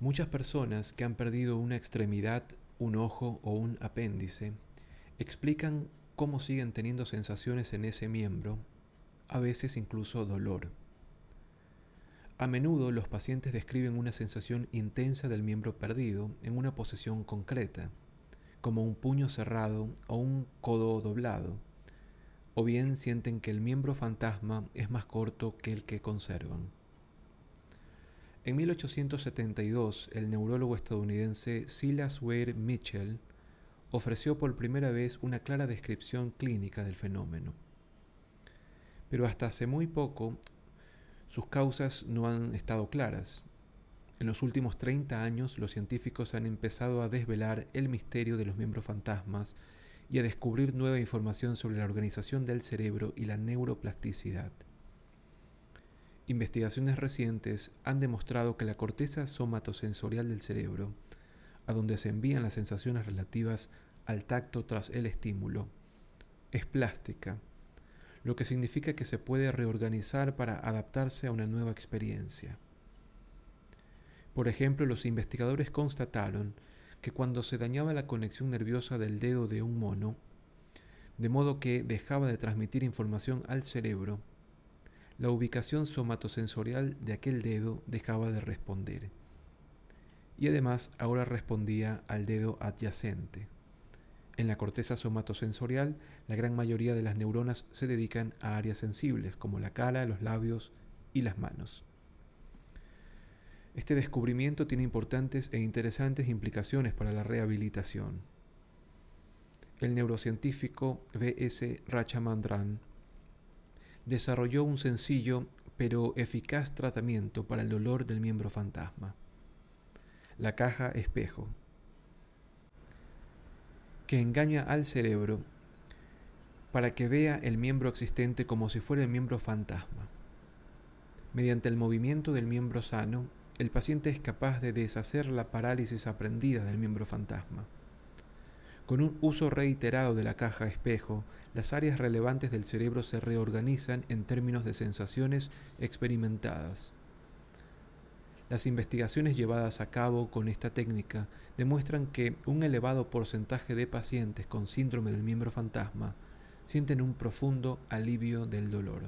Muchas personas que han perdido una extremidad, un ojo o un apéndice explican cómo siguen teniendo sensaciones en ese miembro, a veces incluso dolor. A menudo los pacientes describen una sensación intensa del miembro perdido en una posición concreta, como un puño cerrado o un codo doblado, o bien sienten que el miembro fantasma es más corto que el que conservan. En 1872, el neurólogo estadounidense Silas Ware Mitchell ofreció por primera vez una clara descripción clínica del fenómeno. Pero hasta hace muy poco, sus causas no han estado claras. En los últimos 30 años, los científicos han empezado a desvelar el misterio de los miembros fantasmas y a descubrir nueva información sobre la organización del cerebro y la neuroplasticidad. Investigaciones recientes han demostrado que la corteza somatosensorial del cerebro, a donde se envían las sensaciones relativas al tacto tras el estímulo, es plástica, lo que significa que se puede reorganizar para adaptarse a una nueva experiencia. Por ejemplo, los investigadores constataron que cuando se dañaba la conexión nerviosa del dedo de un mono, de modo que dejaba de transmitir información al cerebro, la ubicación somatosensorial de aquel dedo dejaba de responder. Y además ahora respondía al dedo adyacente. En la corteza somatosensorial, la gran mayoría de las neuronas se dedican a áreas sensibles, como la cara, los labios y las manos. Este descubrimiento tiene importantes e interesantes implicaciones para la rehabilitación. El neurocientífico V.S. Rachamandran desarrolló un sencillo pero eficaz tratamiento para el dolor del miembro fantasma. La caja espejo, que engaña al cerebro para que vea el miembro existente como si fuera el miembro fantasma. Mediante el movimiento del miembro sano, el paciente es capaz de deshacer la parálisis aprendida del miembro fantasma. Con un uso reiterado de la caja espejo, las áreas relevantes del cerebro se reorganizan en términos de sensaciones experimentadas. Las investigaciones llevadas a cabo con esta técnica demuestran que un elevado porcentaje de pacientes con síndrome del miembro fantasma sienten un profundo alivio del dolor.